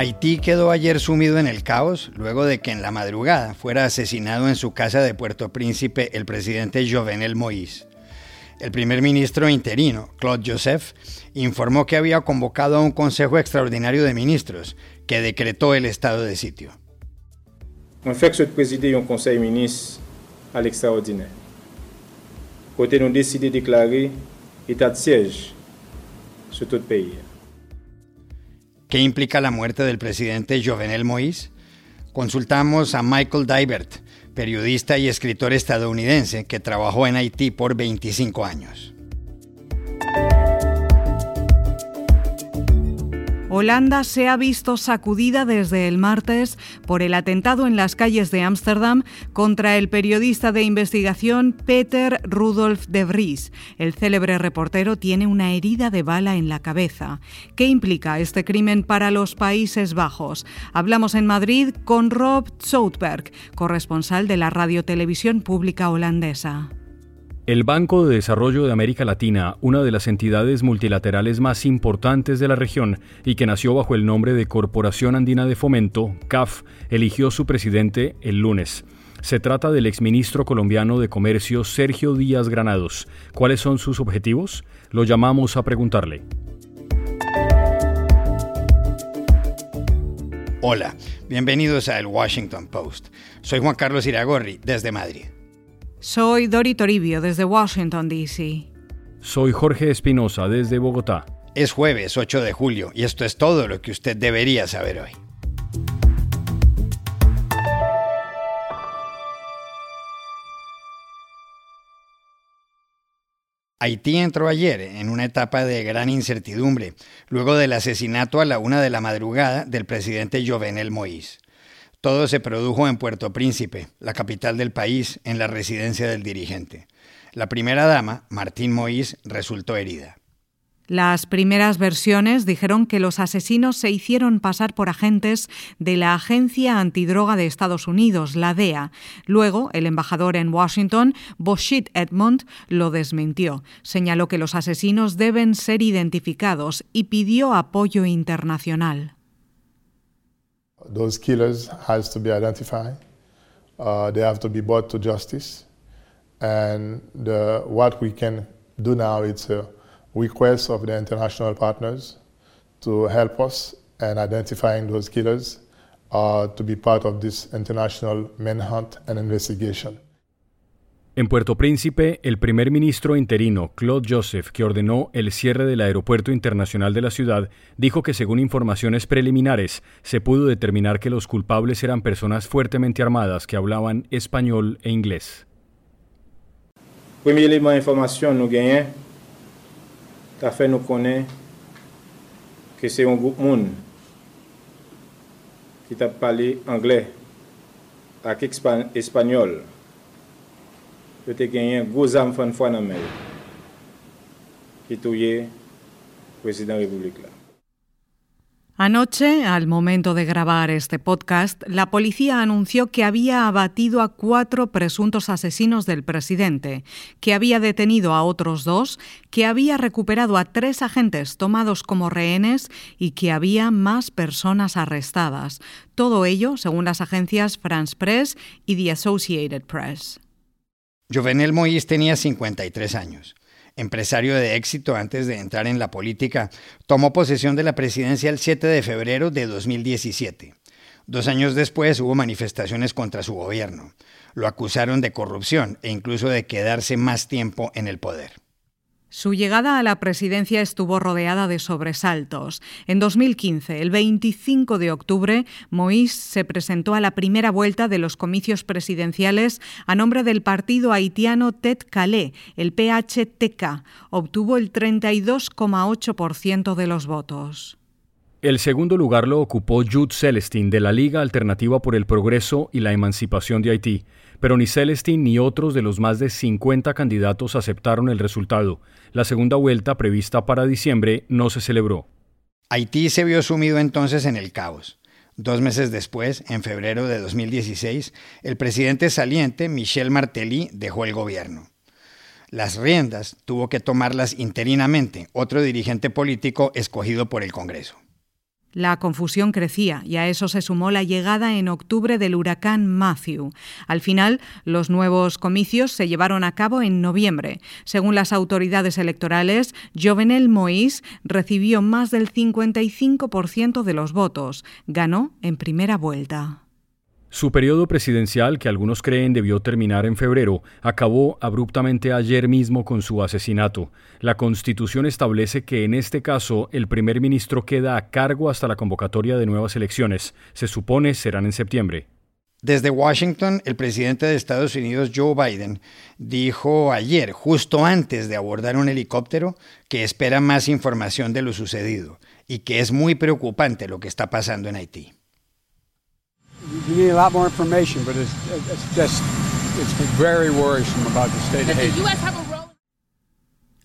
Haití quedó ayer sumido en el caos luego de que en la madrugada fuera asesinado en su casa de Puerto Príncipe el presidente Jovenel Moïse. El primer ministro interino, Claude Joseph, informó que había convocado a un Consejo Extraordinario de Ministros que decretó el estado de sitio. En fait de présider un conseil ministre à l'extraordinaire. Côté nous décidé de déclarer état de siège sur tout le pays. ¿Qué implica la muerte del presidente Jovenel Moïse? Consultamos a Michael Dibert, periodista y escritor estadounidense que trabajó en Haití por 25 años. Holanda se ha visto sacudida desde el martes por el atentado en las calles de Ámsterdam contra el periodista de investigación Peter Rudolf de Vries. El célebre reportero tiene una herida de bala en la cabeza. ¿Qué implica este crimen para los Países Bajos? Hablamos en Madrid con Rob Zoutberg, corresponsal de la radiotelevisión pública holandesa. El Banco de Desarrollo de América Latina, una de las entidades multilaterales más importantes de la región y que nació bajo el nombre de Corporación Andina de Fomento, CAF, eligió su presidente el lunes. Se trata del exministro colombiano de Comercio Sergio Díaz Granados. ¿Cuáles son sus objetivos? Lo llamamos a preguntarle. Hola, bienvenidos a El Washington Post. Soy Juan Carlos Iragorri, desde Madrid. Soy Dori Toribio desde Washington, D.C. Soy Jorge Espinosa desde Bogotá. Es jueves 8 de julio y esto es todo lo que usted debería saber hoy. Haití entró ayer en una etapa de gran incertidumbre, luego del asesinato a la una de la madrugada del presidente Jovenel Moïse. Todo se produjo en Puerto Príncipe, la capital del país, en la residencia del dirigente. La primera dama, Martín Moïse, resultó herida. Las primeras versiones dijeron que los asesinos se hicieron pasar por agentes de la Agencia Antidroga de Estados Unidos, la DEA. Luego, el embajador en Washington, Boshit Edmond, lo desmintió. Señaló que los asesinos deben ser identificados y pidió apoyo internacional. Those killers has to be identified. Uh, they have to be brought to justice. And the, what we can do now is a request of the international partners to help us in identifying those killers uh, to be part of this international manhunt and investigation. En Puerto Príncipe, el primer ministro interino, Claude Joseph, que ordenó el cierre del aeropuerto internacional de la ciudad, dijo que según informaciones preliminares se pudo determinar que los culpables eran personas fuertemente armadas que hablaban español e inglés. Primer élément d'information nous gagnons, a fait nous connaître que c'est un groupe monde qui t'a parlé anglais avec espagnol. Yo te. Anoche, al momento de grabar este podcast, la policía anunció que había abatido a cuatro presuntos asesinos del presidente, que había detenido a otros dos, que había recuperado a tres agentes tomados como rehenes y que había más personas arrestadas. Todo ello según las agencias France Press y The Associated Press. Jovenel Moïse tenía 53 años. Empresario de éxito antes de entrar en la política, tomó posesión de la presidencia el 7 de febrero de 2017. Dos años después hubo manifestaciones contra su gobierno. Lo acusaron de corrupción e incluso de quedarse más tiempo en el poder. Su llegada a la presidencia estuvo rodeada de sobresaltos. En 2015, el 25 de octubre, Moïse se presentó a la primera vuelta de los comicios presidenciales a nombre del partido haitiano Tet Calais, el PHTK. Obtuvo el 32,8% de los votos. El segundo lugar lo ocupó Jude Celestin de la Liga Alternativa por el Progreso y la Emancipación de Haití, pero ni Celestin ni otros de los más de 50 candidatos aceptaron el resultado. La segunda vuelta, prevista para diciembre, no se celebró. Haití se vio sumido entonces en el caos. Dos meses después, en febrero de 2016, el presidente saliente, Michel Martelly, dejó el gobierno. Las riendas tuvo que tomarlas interinamente otro dirigente político escogido por el Congreso. La confusión crecía y a eso se sumó la llegada en octubre del huracán Matthew. Al final, los nuevos comicios se llevaron a cabo en noviembre. Según las autoridades electorales, Jovenel Moïse recibió más del 55% de los votos. Ganó en primera vuelta. Su periodo presidencial, que algunos creen debió terminar en febrero, acabó abruptamente ayer mismo con su asesinato. La Constitución establece que en este caso el primer ministro queda a cargo hasta la convocatoria de nuevas elecciones. Se supone serán en septiembre. Desde Washington, el presidente de Estados Unidos, Joe Biden, dijo ayer, justo antes de abordar un helicóptero, que espera más información de lo sucedido y que es muy preocupante lo que está pasando en Haití. You need a lot more information, but it's, it's just it's very worrisome about the state of Haiti.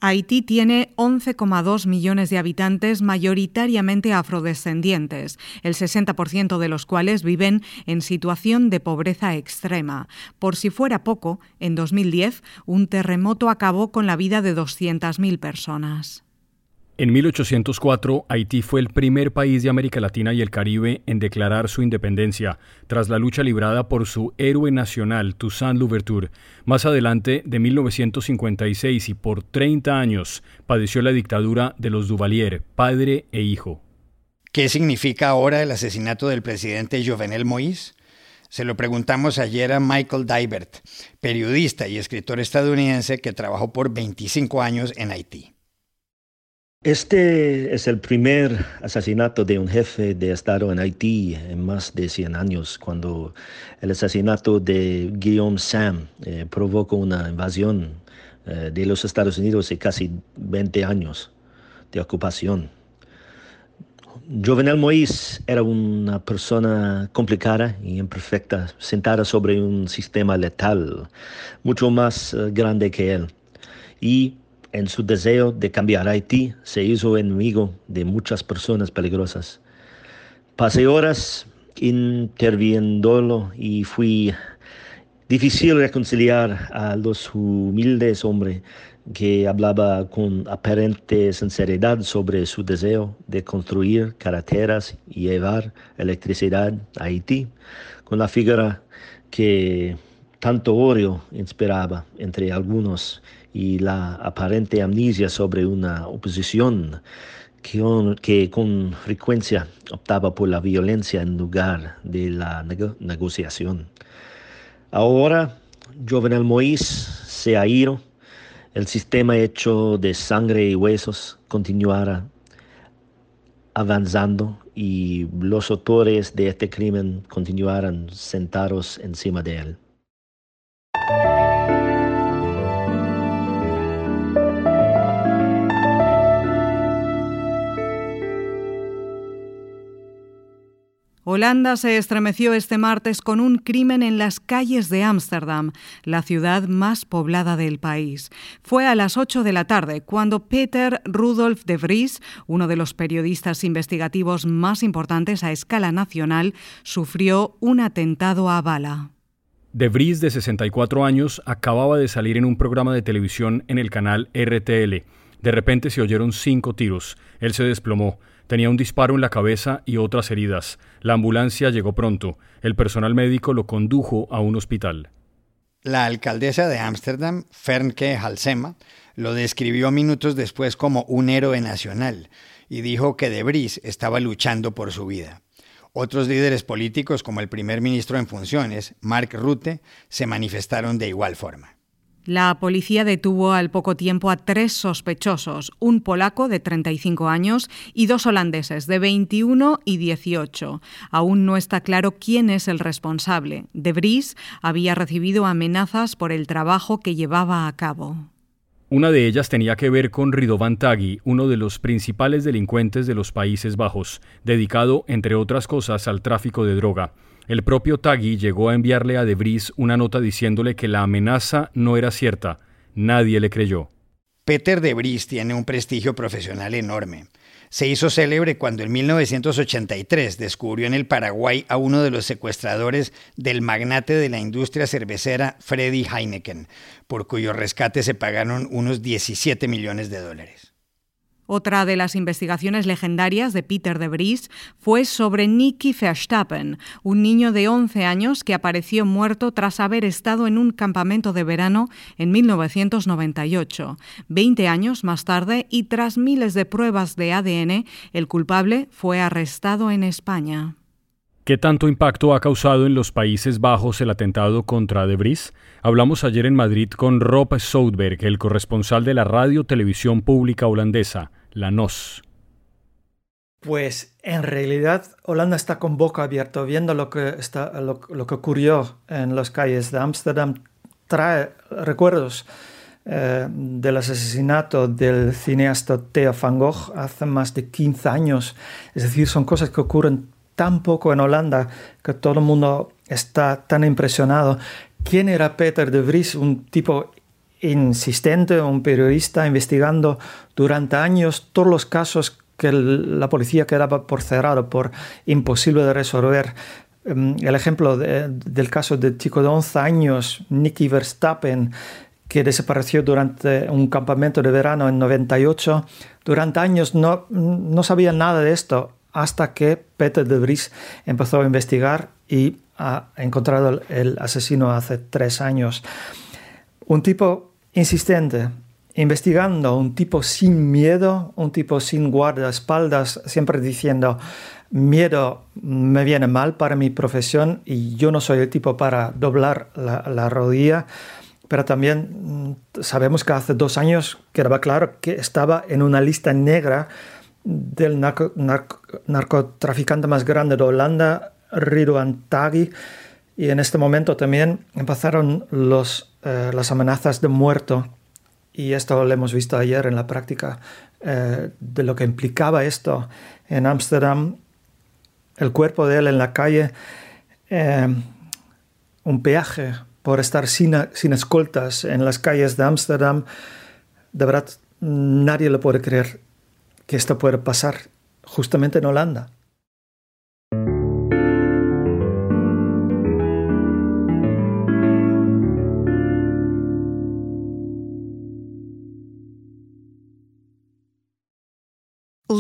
Haití tiene 11,2 millones de habitantes mayoritariamente afrodescendientes, el 60% de los cuales viven en situación de pobreza extrema. Por si fuera poco, en 2010 un terremoto acabó con la vida de 200.000 personas. En 1804, Haití fue el primer país de América Latina y el Caribe en declarar su independencia, tras la lucha librada por su héroe nacional, Toussaint Louverture. Más adelante, de 1956 y por 30 años, padeció la dictadura de los Duvalier, padre e hijo. ¿Qué significa ahora el asesinato del presidente Jovenel Moïse? Se lo preguntamos ayer a Michael Dibert, periodista y escritor estadounidense que trabajó por 25 años en Haití. Este es el primer asesinato de un jefe de Estado en Haití en más de 100 años, cuando el asesinato de Guillaume Sam eh, provocó una invasión eh, de los Estados Unidos de casi 20 años de ocupación. Jovenel Moïse era una persona complicada y imperfecta, sentada sobre un sistema letal mucho más eh, grande que él. Y en su deseo de cambiar Haití, se hizo enemigo de muchas personas peligrosas. Pasé horas interviéndolo y fui difícil reconciliar a los humildes hombres que hablaba con aparente sinceridad sobre su deseo de construir carreteras y llevar electricidad a Haití, con la figura que tanto odio inspiraba entre algunos y la aparente amnesia sobre una oposición que, con frecuencia optaba por la violencia en lugar de la negociación. Ahora, Jovenel Moïse se ha ido, el sistema hecho de sangre y huesos continuará avanzando y los autores de este crimen continuarán sentados encima de él. Holanda se estremeció este martes con un crimen en las calles de Ámsterdam, la ciudad más poblada del país. Fue a las 8 de la tarde cuando Peter Rudolf de Vries, uno de los periodistas investigativos más importantes a escala nacional, sufrió un atentado a bala. De Vries, de 64 años, acababa de salir en un programa de televisión en el canal RTL. De repente se oyeron cinco tiros. Él se desplomó. Tenía un disparo en la cabeza y otras heridas. La ambulancia llegó pronto. El personal médico lo condujo a un hospital. La alcaldesa de Ámsterdam, Fernke Halsema, lo describió minutos después como un héroe nacional y dijo que De Vries estaba luchando por su vida. Otros líderes políticos, como el primer ministro en funciones, Mark Rutte, se manifestaron de igual forma. La policía detuvo al poco tiempo a tres sospechosos, un polaco de 35 años y dos holandeses de 21 y 18. Aún no está claro quién es el responsable. De Vries había recibido amenazas por el trabajo que llevaba a cabo. Una de ellas tenía que ver con Ridovan Tagui, uno de los principales delincuentes de los Países Bajos, dedicado, entre otras cosas, al tráfico de droga. El propio Tagui llegó a enviarle a Debris una nota diciéndole que la amenaza no era cierta. Nadie le creyó. Peter Debris tiene un prestigio profesional enorme. Se hizo célebre cuando en 1983 descubrió en el Paraguay a uno de los secuestradores del magnate de la industria cervecera Freddy Heineken, por cuyo rescate se pagaron unos 17 millones de dólares. Otra de las investigaciones legendarias de Peter de Vries fue sobre Nicky Verstappen, un niño de 11 años que apareció muerto tras haber estado en un campamento de verano en 1998. Veinte años más tarde y tras miles de pruebas de ADN, el culpable fue arrestado en España. ¿Qué tanto impacto ha causado en los Países Bajos el atentado contra De Vries? Hablamos ayer en Madrid con Rob Soudberg, el corresponsal de la radio televisión pública holandesa, la NOS. Pues en realidad Holanda está con boca abierta viendo lo que, está, lo, que ocurrió en las calles de Ámsterdam. Trae recuerdos eh, del asesinato del cineasta Theo van Gogh hace más de 15 años. Es decir, son cosas que ocurren tan poco en Holanda que todo el mundo está tan impresionado. ¿Quién era Peter de Vries? Un tipo insistente, un periodista investigando durante años todos los casos que la policía quedaba por cerrado, por imposible de resolver. Em, el ejemplo del caso del chico de 11 años, Nicky Verstappen, que desapareció durante un campamento de verano en 98. Durante años no, no sabía nada de esto hasta que Peter de Vries empezó a investigar y ha encontrado el asesino hace tres años. Un tipo insistente, investigando, un tipo sin miedo, un tipo sin guardaespaldas, siempre diciendo, miedo me viene mal para mi profesión y yo no soy el tipo para doblar la, rodilla. Pero también mm, sabemos que hace dos años quedaba claro que estaba en una lista negra del narcotraficante más grande de Holanda, Rido Antagi, y en este momento también empezaron los, eh, las amenazas de muerto, y esto lo hemos visto ayer en la práctica eh, de lo que implicaba esto en Ámsterdam, el cuerpo de él en la calle, eh, un peaje por estar sin, sin escoltas en las calles de Ámsterdam, de verdad nadie lo puede creer que esto puede pasar justamente en Holanda.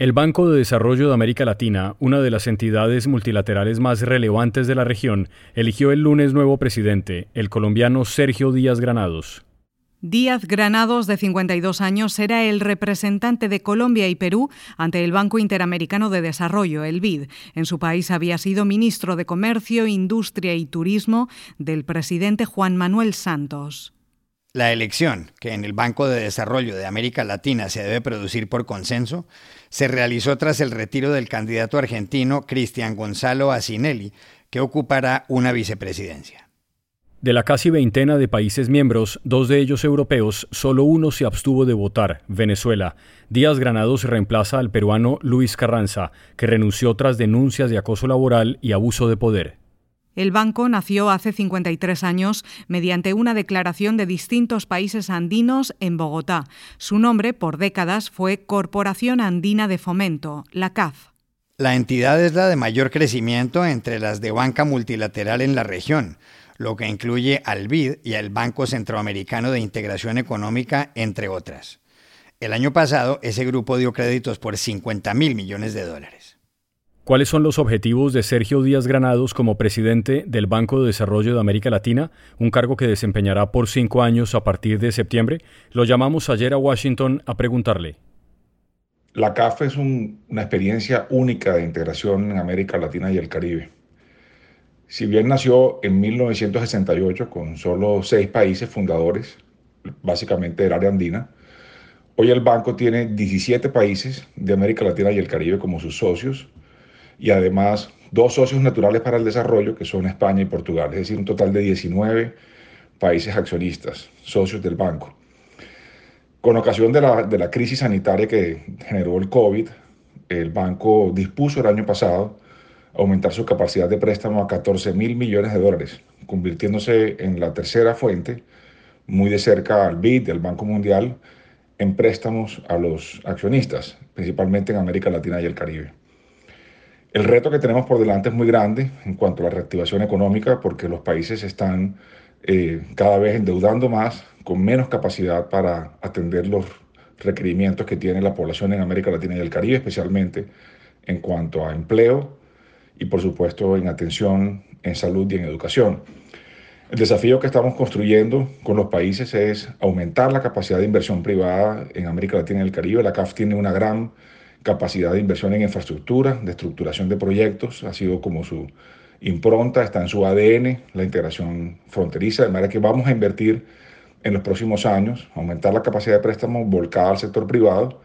El Banco de Desarrollo de América Latina, una de las entidades multilaterales más relevantes de la región, eligió el lunes nuevo presidente, el colombiano Sergio Díaz Granados. Díaz Granados, de 52 años, era el representante de Colombia y Perú ante el Banco Interamericano de Desarrollo, el BID. En su país había sido ministro de Comercio, Industria y Turismo del presidente Juan Manuel Santos. La elección, que en el Banco de Desarrollo de América Latina se debe producir por consenso, se realizó tras el retiro del candidato argentino Cristian Gonzalo Asinelli, que ocupará una vicepresidencia. De la casi veintena de países miembros, dos de ellos europeos, solo uno se abstuvo de votar, Venezuela. Díaz Granados reemplaza al peruano Luis Carranza, que renunció tras denuncias de acoso laboral y abuso de poder. El banco nació hace 53 años mediante una declaración de distintos países andinos en Bogotá. Su nombre por décadas fue Corporación Andina de Fomento, la CAF. La entidad es la de mayor crecimiento entre las de banca multilateral en la región, lo que incluye al BID y al Banco Centroamericano de Integración Económica, entre otras. El año pasado, ese grupo dio créditos por 50 mil millones de dólares. ¿Cuáles son los objetivos de Sergio Díaz Granados como presidente del Banco de Desarrollo de América Latina, un cargo que desempeñará por cinco años a partir de septiembre? Lo llamamos ayer a Washington a preguntarle. La CAF es una experiencia única de integración en América Latina y el Caribe. Si bien nació en 1968 con solo seis países fundadores, básicamente del área andina, Hoy el banco tiene 17 países de América Latina y el Caribe como sus socios y además dos socios naturales para el desarrollo que son España y Portugal, es decir, un total de 19 países accionistas, socios del banco. Con ocasión de la, de la crisis sanitaria que generó el COVID, el banco dispuso el año pasado aumentar su capacidad de préstamo a 14 mil millones de dólares, convirtiéndose en la tercera fuente, muy de cerca al BID, del Banco Mundial, en préstamos a los accionistas, principalmente en América Latina y el Caribe. El reto que tenemos por delante es muy grande en cuanto a la reactivación económica porque los países están eh, cada vez endeudando más, con menos capacidad para atender los requerimientos que tiene la población en América Latina y el Caribe, especialmente en cuanto a empleo y por supuesto en atención en salud y en educación. El desafío que estamos construyendo con los países es aumentar la capacidad de inversión privada en América Latina y el Caribe. La CAF tiene una gran capacidad de inversión en infraestructura, de estructuración de proyectos, ha sido como su impronta, está en su ADN, la integración fronteriza, de manera que vamos a invertir en los próximos años, aumentar la capacidad de préstamo volcada al sector privado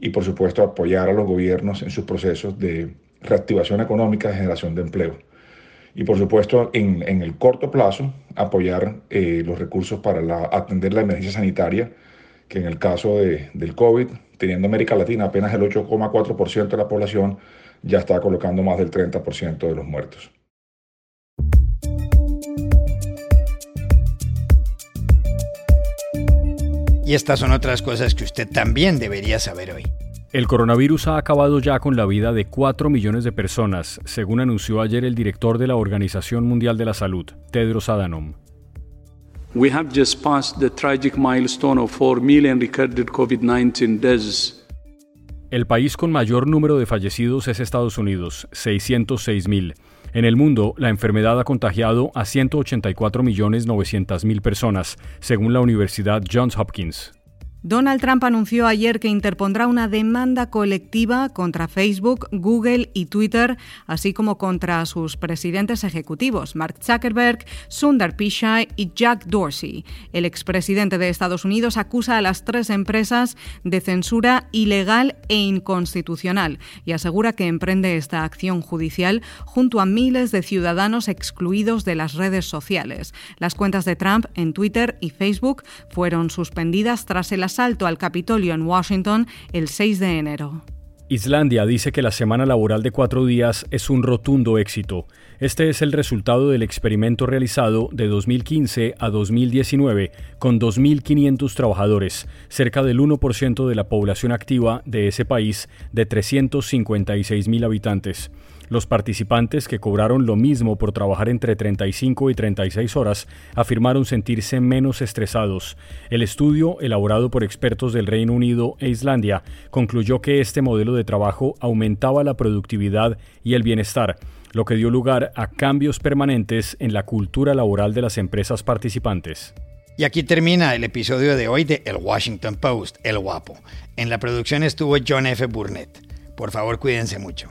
y por supuesto apoyar a los gobiernos en sus procesos de reactivación económica y generación de empleo. Y por supuesto en, en el corto plazo apoyar eh, los recursos para la, atender la emergencia sanitaria, que en el caso de, del COVID, teniendo América Latina apenas el 8,4% de la población, ya está colocando más del 30% de los muertos. Y estas son otras cosas que usted también debería saber hoy. El coronavirus ha acabado ya con la vida de 4 millones de personas, según anunció ayer el director de la Organización Mundial de la Salud, Tedros Adhanom. We have just passed the tragic milestone of 4 million recorded COVID-19 deaths. El país con mayor número de fallecidos es Estados Unidos, 606 mil. En el mundo, la enfermedad ha contagiado a 184.900.000 personas, según la Universidad Johns Hopkins. Donald Trump anunció ayer que interpondrá una demanda colectiva contra Facebook, Google y Twitter, así como contra sus presidentes ejecutivos, Mark Zuckerberg, Sundar Pichai y Jack Dorsey. El expresidente de Estados Unidos acusa a las tres empresas de censura ilegal e inconstitucional y asegura que emprende esta acción judicial junto a miles de ciudadanos excluidos de las redes sociales. Las cuentas de Trump en Twitter y Facebook fueron suspendidas tras el asalto al Capitolio en Washington el 6 de enero. Islandia dice que la semana laboral de cuatro días es un rotundo éxito. Este es el resultado del experimento realizado de 2015 a 2019 con 2.500 trabajadores, cerca del 1% de la población activa de ese país de 356.000 habitantes. Los participantes, que cobraron lo mismo por trabajar entre 35 y 36 horas, afirmaron sentirse menos estresados. El estudio, elaborado por expertos del Reino Unido e Islandia, concluyó que este modelo de trabajo aumentaba la productividad y el bienestar, lo que dio lugar a cambios permanentes en la cultura laboral de las empresas participantes. Y aquí termina el episodio de hoy de El Washington Post, El Guapo. En la producción estuvo John F. Burnett. Por favor, cuídense mucho.